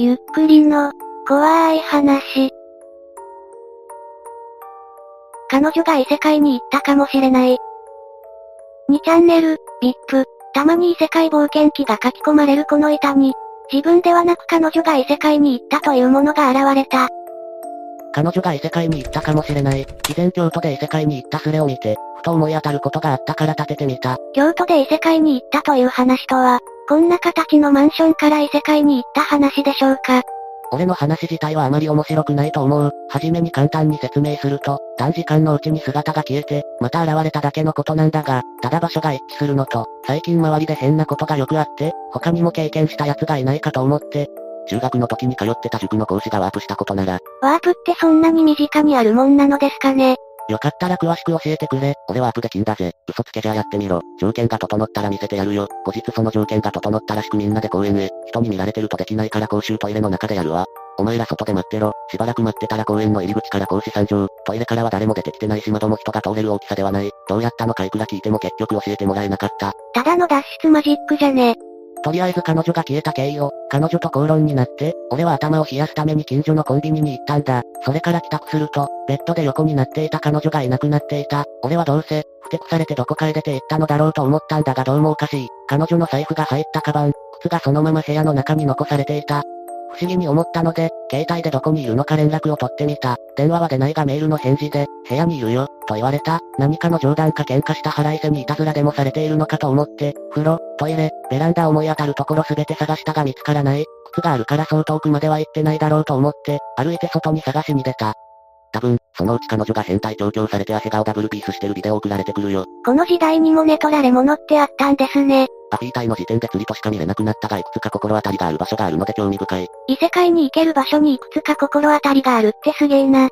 ゆっくりの、怖い話。彼女が異世界に行ったかもしれない。2チャンネル、VIP。たまに異世界冒険記が書き込まれるこの板に、自分ではなく彼女が異世界に行ったというものが現れた。彼女が異世界に行ったかもしれない。以前京都で異世界に行ったスレを見て、ふと思い当たることがあったから立ててみた。京都で異世界に行ったという話とは、こんな形のマンションから異世界に行った話でしょうか。俺の話自体はあまり面白くないと思う。はじめに簡単に説明すると、短時間のうちに姿が消えて、また現れただけのことなんだが、ただ場所が一致するのと、最近周りで変なことがよくあって、他にも経験した奴がいないかと思って、中学の時に通ってた塾の講師がワープしたことなら。ワープってそんなに身近にあるもんなのですかねよかったら詳しく教えてくれ。俺はアップで金だぜ。嘘つけじゃやってみろ。条件が整ったら見せてやるよ。後日その条件が整ったらしくみんなで公園へ。人に見られてるとできないから公衆トイレの中でやるわ。お前ら外で待ってろ。しばらく待ってたら公園の入り口から講師参上。トイレからは誰も出てきてないし窓も人が通れる大きさではない。どうやったのかいくら聞いても結局教えてもらえなかった。ただの脱出マジックじゃね。とりあえず彼女が消えた経緯を、彼女と口論になって、俺は頭を冷やすために近所のコンビニに行ったんだ。それから帰宅すると、ベッドで横になっていた彼女がいなくなっていた。俺はどうせ、ふてくされてどこかへ出て行ったのだろうと思ったんだがどうもおかしい。彼女の財布が入ったカバン、靴がそのまま部屋の中に残されていた。不思議に思ったので、携帯でどこにいるのか連絡を取ってみた。電話は出ないがメールの返事で、部屋にいるよ、と言われた。何かの冗談か喧嘩した腹いせにいたずらでもされているのかと思って、風呂、トイレ、ベランダ思い当たるところすべて探したが見つからない。靴があるからそう遠くまでは行ってないだろうと思って、歩いて外に探しに出た。多分、そのうち彼女が変態調教されて汗顔ダブルピースしてるビデオ送られてくるよ。この時代にも寝取られ物ってあったんですね。アピータイの時点で釣りとしか見れなくなったがいくつか心当たりがある場所があるので興味深い。異世界に行ける場所にいくつか心当たりがあるってすげえな。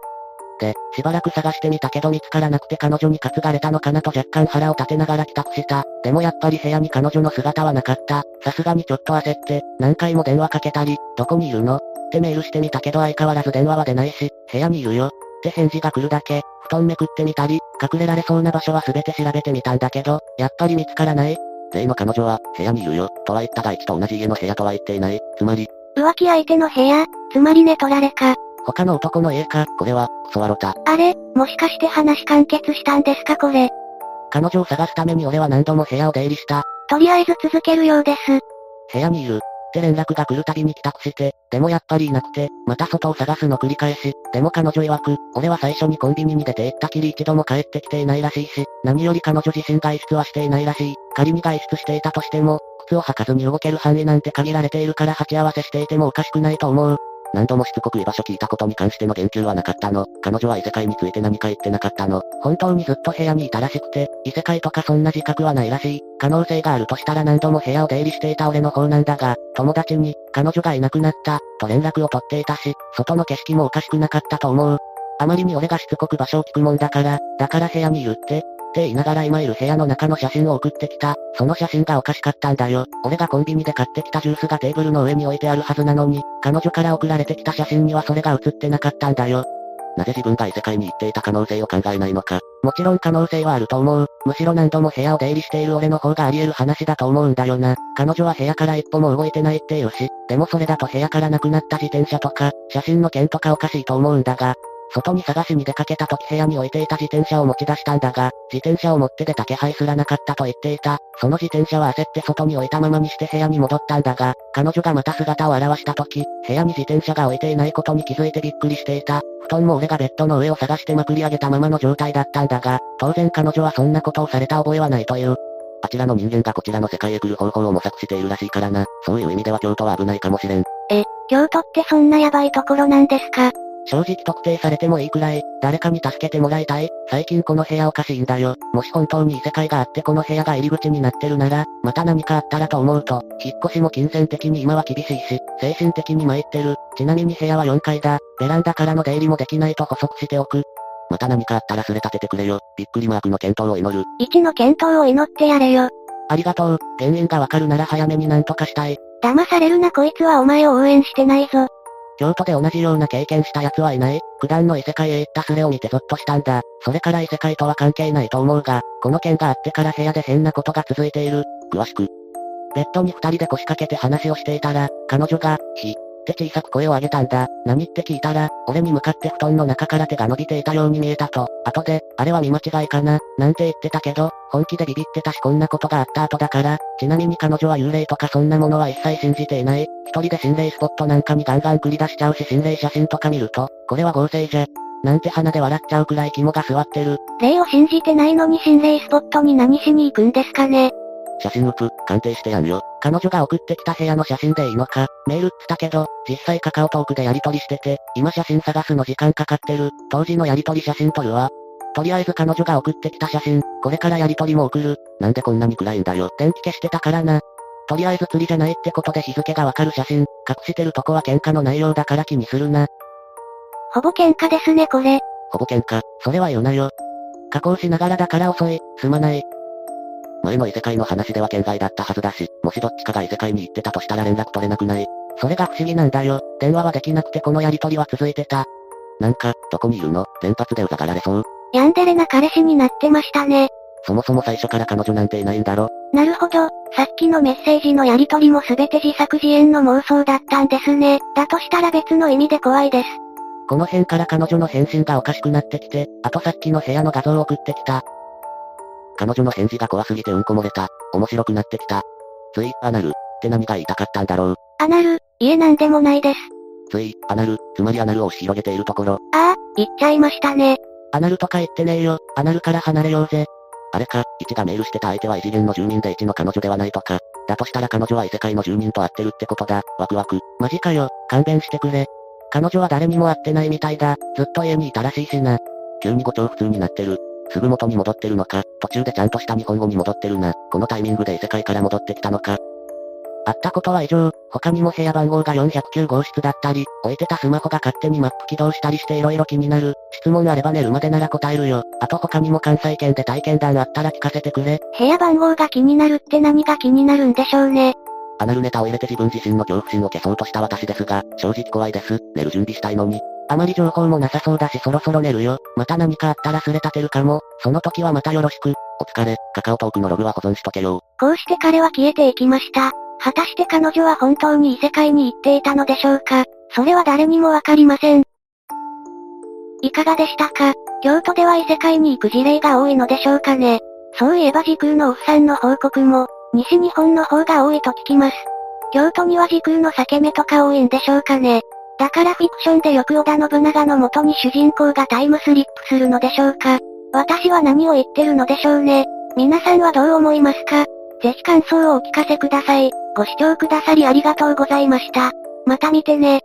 で、しばらく探してみたけど見つからなくて彼女に担がれたのかなと若干腹を立てながら帰宅した。でもやっぱり部屋に彼女の姿はなかった。さすがにちょっと焦って、何回も電話かけたり、どこにいるの？ってメールしてみたけど相変わらず電話は出ないし、部屋にいるよ。って返事が来るだけ。布団めくってみたり、隠れられそうな場所は全て調べてみたんだけど、やっぱり見つからない。例の彼女は、部屋にいるよ、とは言ったが一と同じ家の部屋とは言っていない。つまり、浮気相手の部屋、つまり寝取られか。他の男の家か、これは、クソワロタ。あれ、もしかして話完結したんですかこれ。彼女を探すために俺は何度も部屋を出入りした。とりあえず続けるようです。部屋にいる。って連絡が来るたびに帰宅して、でもやっぱりいなくて、また外を探すの繰り返し、でも彼女曰く、俺は最初にコンビニに出て行ったきり一度も帰ってきていないらしいし、何より彼女自身外出はしていないらしい。仮に外出していたとしても、靴を履かずに動ける範囲なんて限られているから鉢合わせしていてもおかしくないと思う。何度もしつこく居場所聞いたことに関しての言及はなかったの。彼女は異世界について何か言ってなかったの。本当にずっと部屋にいたらしくて、異世界とかそんな自覚はないらしい。可能性があるとしたら何度も部屋を出入りしていた俺の方なんだが、友達に、彼女がいなくなった、と連絡を取っていたし、外の景色もおかしくなかったと思う。あまりに俺がしつこく場所を聞くもんだから、だから部屋にいるって、って言いながら今いる部屋の中の写真を送ってきた。その写真がおかしかったんだよ。俺がコンビニで買ってきたジュースがテーブルの上に置いてあるはずなのに、彼女から送られてきた写真にはそれが写ってなかったんだよ。なぜ自分が異世界に行っていた可能性を考えないのか。もちろん可能性はあると思う。むしろ何度も部屋を出入りしている俺の方があり得る話だと思うんだよな。彼女は部屋から一歩も動いてないって言うし、でもそれだと部屋からなくなった自転車とか、写真の件とかおかしいと思うんだが、外に探しに出かけた時部屋に置いていた自転車を持ち出したんだが、自転車を持って出た気配すらなかったと言っていた。その自転車は焦って外に置いたままにして部屋に戻ったんだが、彼女がまた姿を現した時、部屋に自転車が置いていないことに気づいてびっくりしていた。布団も俺がベッドの上を探してまくり上げたままの状態だったんだが、当然彼女はそんなことをされた覚えはないという。あちらの人間がこちらの世界へ来る方法を模索しているらしいからな。そういう意味では京都は危ないかもしれん。え、京都ってそんなヤバいところなんですか？正直特定されてもいいくらい、誰かに助けてもらいたい。最近この部屋おかしいんだよ。もし本当に異世界があってこの部屋が入り口になってるなら、また何かあったらと思うと、引っ越しも金銭的に今は厳しいし、精神的に参ってる。ちなみに部屋は4階だ。ベランダからの出入りもできないと補足しておく。また何かあったらすれ立ててくれよ。びっくりマークの検討を祈る。1の検討を祈ってやれよ。ありがとう。原因がわかるなら早めに何とかしたい。騙されるなこいつはお前を応援してないぞ。京都で同じような経験した奴はいない。九段の異世界へ行ったスレを見てゾッとしたんだ。それから異世界とは関係ないと思うが、この件があってから部屋で変なことが続いている。詳しく。ベッドに二人で腰掛けて話をしていたら、彼女が、ひ、って小さく声を上げたんだ。何って聞いたら、俺に向かって布団の中から手が伸びていたように見えたと。後で、あれは見間違いかな、なんて言ってたけど、本気でビビってたしこんなことがあった後だから、ちなみに彼女は幽霊とかそんなものは一切信じていない。一人で心霊スポットなんかにガンガン繰り出しちゃうし心霊写真とか見ると、これは合成じゃ。なんて鼻で笑っちゃうくらい肝が座ってる。霊を信じてないのに心霊スポットに何しに行くんですかね写真ウプ、鑑定してやんよ。彼女が送ってきた部屋の写真でいいのか、メールっつったけど、実際カカオトークでやり取りしてて、今写真探すの時間かかってる。当時のやり取り写真撮るわ。とりあえず彼女が送ってきた写真、これからやり取りも送る。なんでこんなに暗いんだよ。電気消してたからな。とりあえず釣りじゃないってことで日付がわかる写真、隠してるとこは喧嘩の内容だから気にするな。ほぼ喧嘩ですねこれ。ほぼ喧嘩、それは言うなよ。加工しながらだから遅い、すまない。前の異世界の話では県外だったはずだし、もしどっちかが異世界に行ってたとしたら連絡取れなくないそれが不思議なんだよ。電話はできなくてこのやりとりは続いてた。なんか、どこにいるの？連発でうざがられそう。ヤンデレな彼氏になってましたね。そもそも最初から彼女なんていないんだろ。なるほど、さっきのメッセージのやりとりも全て自作自演の妄想だったんですね。だとしたら別の意味で怖いです。この辺から彼女の返信がおかしくなってきて、あとさっきの部屋の画像を送ってきた。彼女の返事が怖すぎてうんこ漏れた。面白くなってきた。つい、アナル。って何が言いたかったんだろう。アナル、いえなんでもないです。つい、アナル、つまりアナルを押し広げているところ。ああ、言っちゃいましたね。アナルとか言ってねえよ。アナルから離れようぜ。あれか、1がメールしてた相手は異次元の住人で1の彼女ではないとか。だとしたら彼女は異世界の住人と会ってるってことだ。ワクワク。マジかよ、勘弁してくれ。彼女は誰にも会ってないみたいだ。ずっと家にいたらしいしな。急に語調普通になってる。すぐ元に戻ってるのか、途中でちゃんとした日本語に戻ってるな。このタイミングで異世界から戻ってきたのか。会ったことは以上、他にも部屋番号が409号室だったり、置いてたスマホが勝手にマップ起動したりして色々気になる。質問あれば寝るまでなら答えるよ。あと他にも関西圏で体験談あったら聞かせてくれ。部屋番号が気になるって何が気になるんでしょうね。アナルネタを入れて自分自身の恐怖心を消そうとした私ですが、正直怖いです。寝る準備したいのに。あまり情報もなさそうだしそろそろ寝るよ。また何かあったらすれ立てるかも。その時はまたよろしく。お疲れ、カカオトークのログは保存しとけよ。こうして彼は消えていきました。果たして彼女は本当に異世界に行っていたのでしょうかそれは誰にもわかりません。いかがでしたか？京都では異世界に行く事例が多いのでしょうかねそういえば時空のオフさんの報告も、西日本の方が多いと聞きます。京都には時空の裂け目とか多いんでしょうかねだからフィクションでよく織田信長の元に主人公がタイムスリップするのでしょうか私は何を言ってるのでしょうね。皆さんはどう思いますか？ぜひ感想をお聞かせください。ご視聴くださりありがとうございました。また見てね。